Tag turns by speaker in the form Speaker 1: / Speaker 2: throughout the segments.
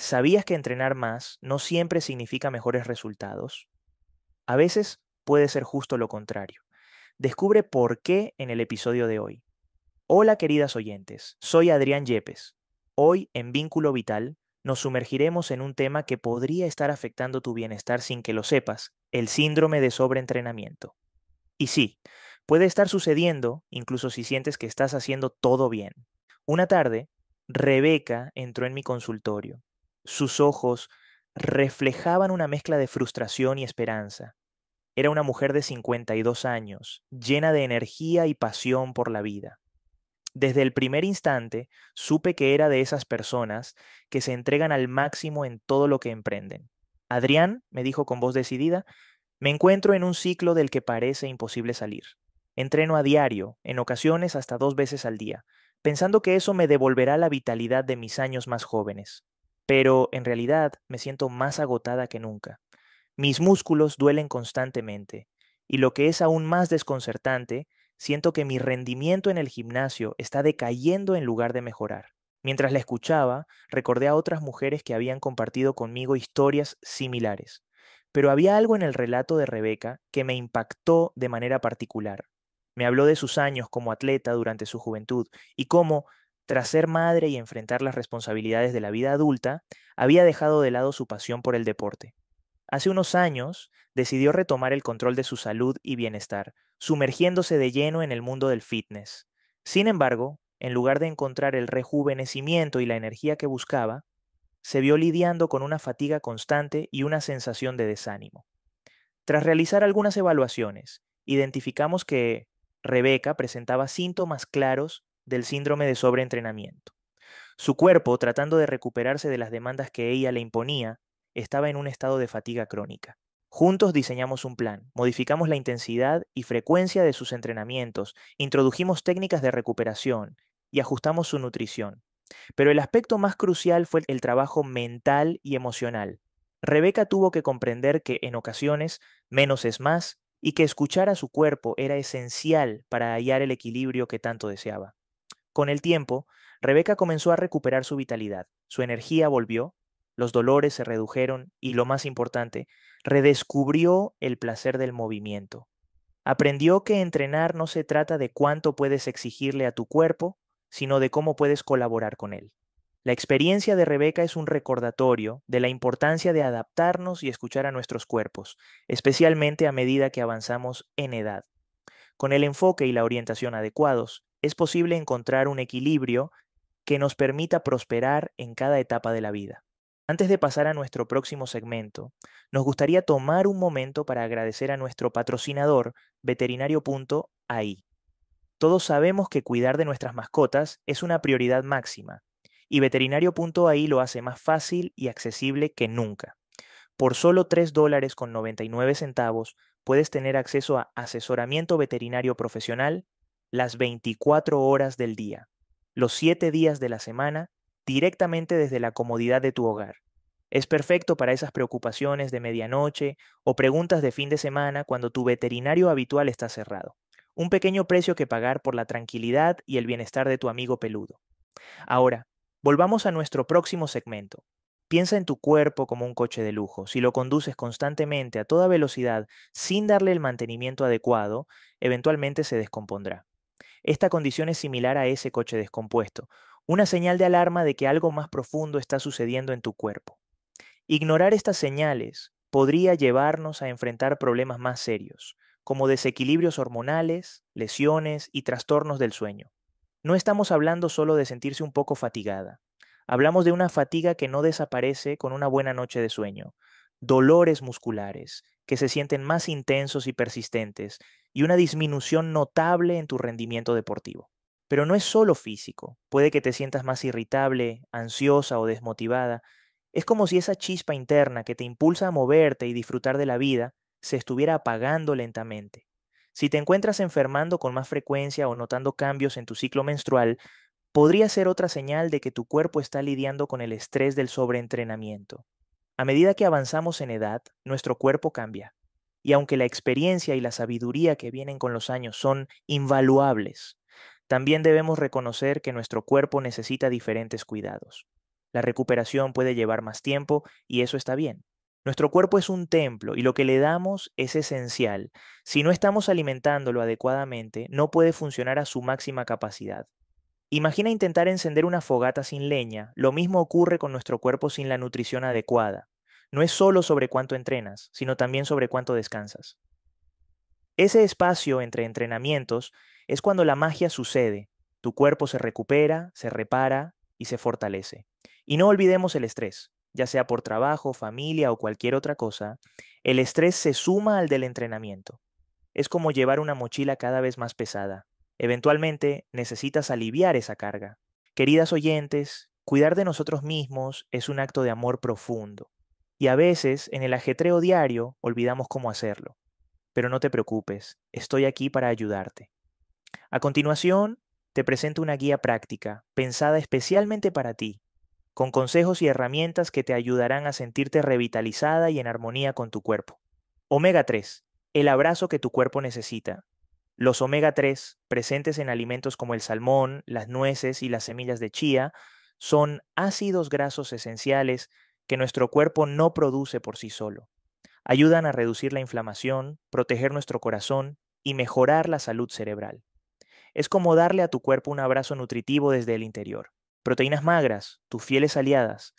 Speaker 1: ¿Sabías que entrenar más no siempre significa mejores resultados? A veces puede ser justo lo contrario. Descubre por qué en el episodio de hoy. Hola queridas oyentes, soy Adrián Yepes. Hoy en Vínculo Vital nos sumergiremos en un tema que podría estar afectando tu bienestar sin que lo sepas, el síndrome de sobreentrenamiento. Y sí, puede estar sucediendo incluso si sientes que estás haciendo todo bien. Una tarde, Rebeca entró en mi consultorio. Sus ojos reflejaban una mezcla de frustración y esperanza. Era una mujer de 52 años, llena de energía y pasión por la vida. Desde el primer instante supe que era de esas personas que se entregan al máximo en todo lo que emprenden. Adrián, me dijo con voz decidida, me encuentro en un ciclo del que parece imposible salir. Entreno a diario, en ocasiones hasta dos veces al día, pensando que eso me devolverá la vitalidad de mis años más jóvenes. Pero en realidad me siento más agotada que nunca. Mis músculos duelen constantemente, y lo que es aún más desconcertante, siento que mi rendimiento en el gimnasio está decayendo en lugar de mejorar. Mientras la escuchaba, recordé a otras mujeres que habían compartido conmigo historias similares, pero había algo en el relato de Rebeca que me impactó de manera particular. Me habló de sus años como atleta durante su juventud y cómo, tras ser madre y enfrentar las responsabilidades de la vida adulta, había dejado de lado su pasión por el deporte. Hace unos años decidió retomar el control de su salud y bienestar, sumergiéndose de lleno en el mundo del fitness. Sin embargo, en lugar de encontrar el rejuvenecimiento y la energía que buscaba, se vio lidiando con una fatiga constante y una sensación de desánimo. Tras realizar algunas evaluaciones, identificamos que Rebeca presentaba síntomas claros del síndrome de sobreentrenamiento. Su cuerpo, tratando de recuperarse de las demandas que ella le imponía, estaba en un estado de fatiga crónica. Juntos diseñamos un plan, modificamos la intensidad y frecuencia de sus entrenamientos, introdujimos técnicas de recuperación y ajustamos su nutrición. Pero el aspecto más crucial fue el trabajo mental y emocional. Rebeca tuvo que comprender que en ocasiones menos es más y que escuchar a su cuerpo era esencial para hallar el equilibrio que tanto deseaba. Con el tiempo, Rebeca comenzó a recuperar su vitalidad, su energía volvió, los dolores se redujeron y, lo más importante, redescubrió el placer del movimiento. Aprendió que entrenar no se trata de cuánto puedes exigirle a tu cuerpo, sino de cómo puedes colaborar con él. La experiencia de Rebeca es un recordatorio de la importancia de adaptarnos y escuchar a nuestros cuerpos, especialmente a medida que avanzamos en edad. Con el enfoque y la orientación adecuados, es posible encontrar un equilibrio que nos permita prosperar en cada etapa de la vida. Antes de pasar a nuestro próximo segmento, nos gustaría tomar un momento para agradecer a nuestro patrocinador, veterinario.ai. Todos sabemos que cuidar de nuestras mascotas es una prioridad máxima y veterinario.ai lo hace más fácil y accesible que nunca. Por solo 3 dólares con 99 centavos puedes tener acceso a asesoramiento veterinario profesional las 24 horas del día, los 7 días de la semana, directamente desde la comodidad de tu hogar. Es perfecto para esas preocupaciones de medianoche o preguntas de fin de semana cuando tu veterinario habitual está cerrado. Un pequeño precio que pagar por la tranquilidad y el bienestar de tu amigo peludo. Ahora, Volvamos a nuestro próximo segmento. Piensa en tu cuerpo como un coche de lujo. Si lo conduces constantemente a toda velocidad sin darle el mantenimiento adecuado, eventualmente se descompondrá. Esta condición es similar a ese coche descompuesto, una señal de alarma de que algo más profundo está sucediendo en tu cuerpo. Ignorar estas señales podría llevarnos a enfrentar problemas más serios, como desequilibrios hormonales, lesiones y trastornos del sueño. No estamos hablando solo de sentirse un poco fatigada. Hablamos de una fatiga que no desaparece con una buena noche de sueño, dolores musculares que se sienten más intensos y persistentes y una disminución notable en tu rendimiento deportivo. Pero no es solo físico, puede que te sientas más irritable, ansiosa o desmotivada. Es como si esa chispa interna que te impulsa a moverte y disfrutar de la vida se estuviera apagando lentamente. Si te encuentras enfermando con más frecuencia o notando cambios en tu ciclo menstrual, podría ser otra señal de que tu cuerpo está lidiando con el estrés del sobreentrenamiento. A medida que avanzamos en edad, nuestro cuerpo cambia. Y aunque la experiencia y la sabiduría que vienen con los años son invaluables, también debemos reconocer que nuestro cuerpo necesita diferentes cuidados. La recuperación puede llevar más tiempo y eso está bien. Nuestro cuerpo es un templo y lo que le damos es esencial. Si no estamos alimentándolo adecuadamente, no puede funcionar a su máxima capacidad. Imagina intentar encender una fogata sin leña. Lo mismo ocurre con nuestro cuerpo sin la nutrición adecuada. No es solo sobre cuánto entrenas, sino también sobre cuánto descansas. Ese espacio entre entrenamientos es cuando la magia sucede. Tu cuerpo se recupera, se repara y se fortalece. Y no olvidemos el estrés, ya sea por trabajo, familia o cualquier otra cosa. El estrés se suma al del entrenamiento. Es como llevar una mochila cada vez más pesada. Eventualmente necesitas aliviar esa carga. Queridas oyentes, cuidar de nosotros mismos es un acto de amor profundo. Y a veces, en el ajetreo diario, olvidamos cómo hacerlo. Pero no te preocupes, estoy aquí para ayudarte. A continuación, te presento una guía práctica, pensada especialmente para ti, con consejos y herramientas que te ayudarán a sentirte revitalizada y en armonía con tu cuerpo. Omega 3, el abrazo que tu cuerpo necesita, los omega 3, presentes en alimentos como el salmón, las nueces y las semillas de chía, son ácidos grasos esenciales que nuestro cuerpo no produce por sí solo. Ayudan a reducir la inflamación, proteger nuestro corazón y mejorar la salud cerebral. Es como darle a tu cuerpo un abrazo nutritivo desde el interior. Proteínas magras, tus fieles aliadas.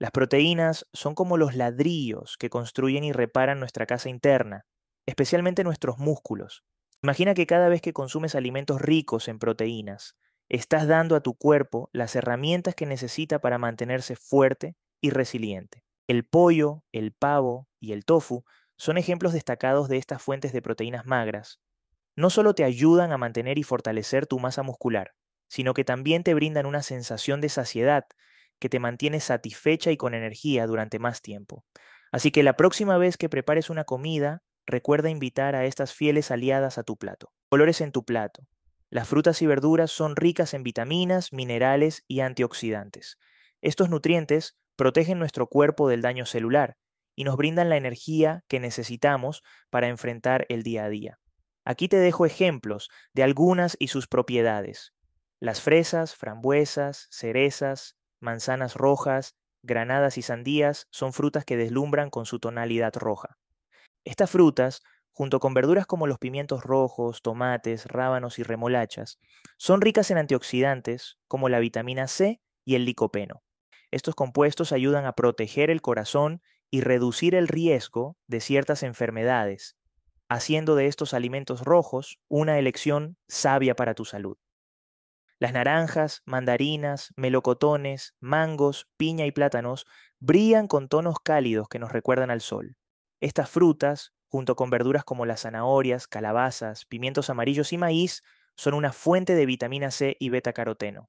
Speaker 1: Las proteínas son como los ladrillos que construyen y reparan nuestra casa interna, especialmente nuestros músculos. Imagina que cada vez que consumes alimentos ricos en proteínas, estás dando a tu cuerpo las herramientas que necesita para mantenerse fuerte y resiliente. El pollo, el pavo y el tofu son ejemplos destacados de estas fuentes de proteínas magras. No solo te ayudan a mantener y fortalecer tu masa muscular, sino que también te brindan una sensación de saciedad que te mantiene satisfecha y con energía durante más tiempo. Así que la próxima vez que prepares una comida, recuerda invitar a estas fieles aliadas a tu plato. Colores en tu plato. Las frutas y verduras son ricas en vitaminas, minerales y antioxidantes. Estos nutrientes protegen nuestro cuerpo del daño celular y nos brindan la energía que necesitamos para enfrentar el día a día. Aquí te dejo ejemplos de algunas y sus propiedades. Las fresas, frambuesas, cerezas, manzanas rojas, granadas y sandías son frutas que deslumbran con su tonalidad roja. Estas frutas, junto con verduras como los pimientos rojos, tomates, rábanos y remolachas, son ricas en antioxidantes como la vitamina C y el licopeno. Estos compuestos ayudan a proteger el corazón y reducir el riesgo de ciertas enfermedades, haciendo de estos alimentos rojos una elección sabia para tu salud. Las naranjas, mandarinas, melocotones, mangos, piña y plátanos brillan con tonos cálidos que nos recuerdan al sol. Estas frutas, junto con verduras como las zanahorias, calabazas, pimientos amarillos y maíz, son una fuente de vitamina C y beta-caroteno.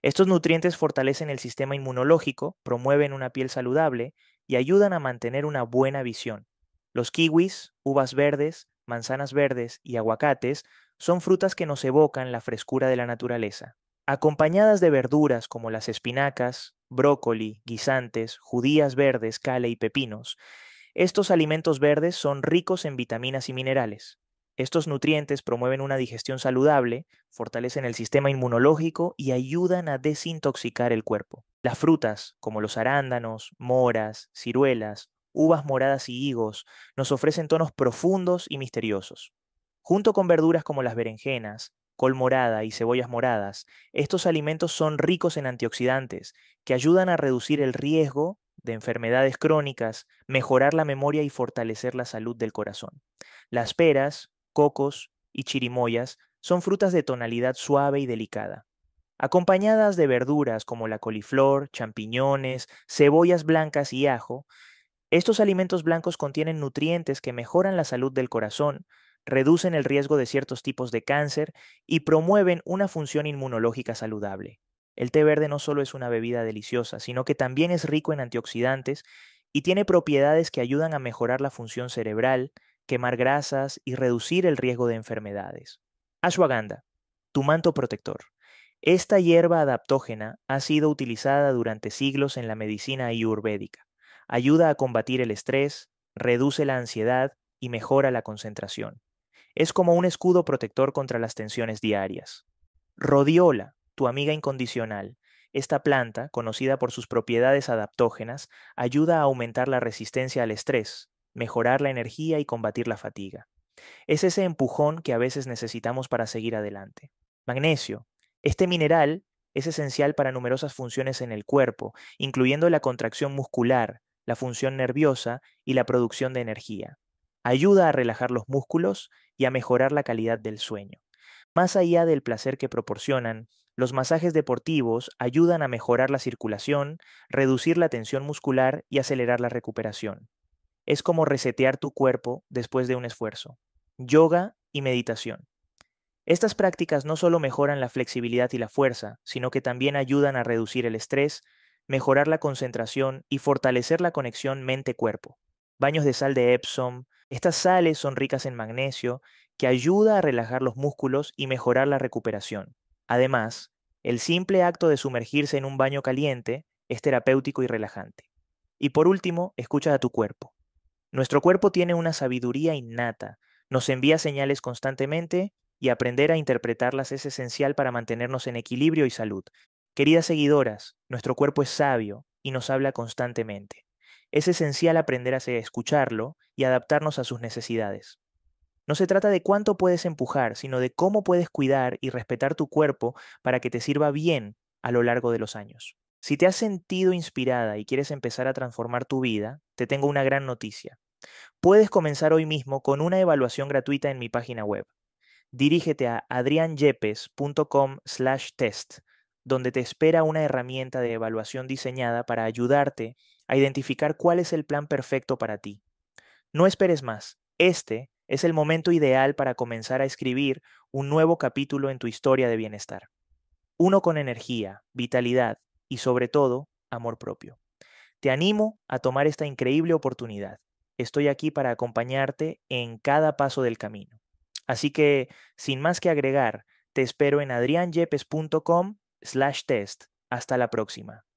Speaker 1: Estos nutrientes fortalecen el sistema inmunológico, promueven una piel saludable y ayudan a mantener una buena visión. Los kiwis, uvas verdes, manzanas verdes y aguacates son frutas que nos evocan la frescura de la naturaleza. Acompañadas de verduras como las espinacas, brócoli, guisantes, judías verdes, cale y pepinos, estos alimentos verdes son ricos en vitaminas y minerales. Estos nutrientes promueven una digestión saludable, fortalecen el sistema inmunológico y ayudan a desintoxicar el cuerpo. Las frutas, como los arándanos, moras, ciruelas, uvas moradas y higos, nos ofrecen tonos profundos y misteriosos. Junto con verduras como las berenjenas, col morada y cebollas moradas, estos alimentos son ricos en antioxidantes que ayudan a reducir el riesgo de enfermedades crónicas, mejorar la memoria y fortalecer la salud del corazón. Las peras, cocos y chirimoyas son frutas de tonalidad suave y delicada. Acompañadas de verduras como la coliflor, champiñones, cebollas blancas y ajo, estos alimentos blancos contienen nutrientes que mejoran la salud del corazón, reducen el riesgo de ciertos tipos de cáncer y promueven una función inmunológica saludable. El té verde no solo es una bebida deliciosa, sino que también es rico en antioxidantes y tiene propiedades que ayudan a mejorar la función cerebral, quemar grasas y reducir el riesgo de enfermedades. Ashwagandha, tu manto protector. Esta hierba adaptógena ha sido utilizada durante siglos en la medicina ayurvédica. Ayuda a combatir el estrés, reduce la ansiedad y mejora la concentración. Es como un escudo protector contra las tensiones diarias. Rodiola, tu amiga incondicional. Esta planta, conocida por sus propiedades adaptógenas, ayuda a aumentar la resistencia al estrés, mejorar la energía y combatir la fatiga. Es ese empujón que a veces necesitamos para seguir adelante. Magnesio. Este mineral es esencial para numerosas funciones en el cuerpo, incluyendo la contracción muscular, la función nerviosa y la producción de energía. Ayuda a relajar los músculos y a mejorar la calidad del sueño. Más allá del placer que proporcionan, los masajes deportivos ayudan a mejorar la circulación, reducir la tensión muscular y acelerar la recuperación. Es como resetear tu cuerpo después de un esfuerzo. Yoga y meditación. Estas prácticas no solo mejoran la flexibilidad y la fuerza, sino que también ayudan a reducir el estrés, mejorar la concentración y fortalecer la conexión mente-cuerpo. Baños de sal de Epsom. Estas sales son ricas en magnesio, que ayuda a relajar los músculos y mejorar la recuperación. Además, el simple acto de sumergirse en un baño caliente es terapéutico y relajante. Y por último, escucha a tu cuerpo. Nuestro cuerpo tiene una sabiduría innata, nos envía señales constantemente y aprender a interpretarlas es esencial para mantenernos en equilibrio y salud. Queridas seguidoras, nuestro cuerpo es sabio y nos habla constantemente. Es esencial aprender a escucharlo y adaptarnos a sus necesidades. No se trata de cuánto puedes empujar, sino de cómo puedes cuidar y respetar tu cuerpo para que te sirva bien a lo largo de los años. Si te has sentido inspirada y quieres empezar a transformar tu vida, te tengo una gran noticia. Puedes comenzar hoy mismo con una evaluación gratuita en mi página web dirígete a adrianyepes.com test, donde te espera una herramienta de evaluación diseñada para ayudarte a identificar cuál es el plan perfecto para ti. No esperes más, este es el momento ideal para comenzar a escribir un nuevo capítulo en tu historia de bienestar. Uno con energía, vitalidad y sobre todo, amor propio. Te animo a tomar esta increíble oportunidad. Estoy aquí para acompañarte en cada paso del camino. Así que, sin más que agregar, te espero en adrianyepes.com slash test. Hasta la próxima.